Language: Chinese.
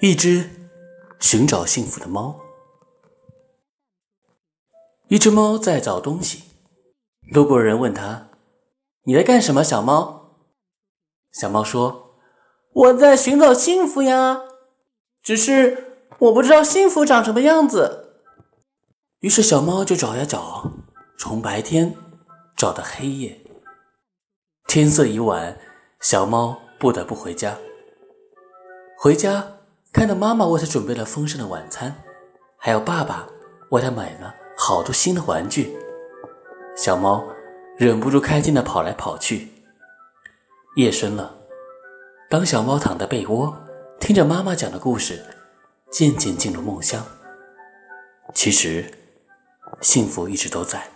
一只寻找幸福的猫。一只猫在找东西，路过人问他：“你在干什么，小猫？”小猫说：“我在寻找幸福呀，只是我不知道幸福长什么样子。”于是小猫就找呀找，从白天找到黑夜。天色已晚，小猫不得不回家。回家。看到妈妈为他准备了丰盛的晚餐，还有爸爸为他买了好多新的玩具，小猫忍不住开心的跑来跑去。夜深了，当小猫躺在被窝，听着妈妈讲的故事，渐渐进入梦乡。其实，幸福一直都在。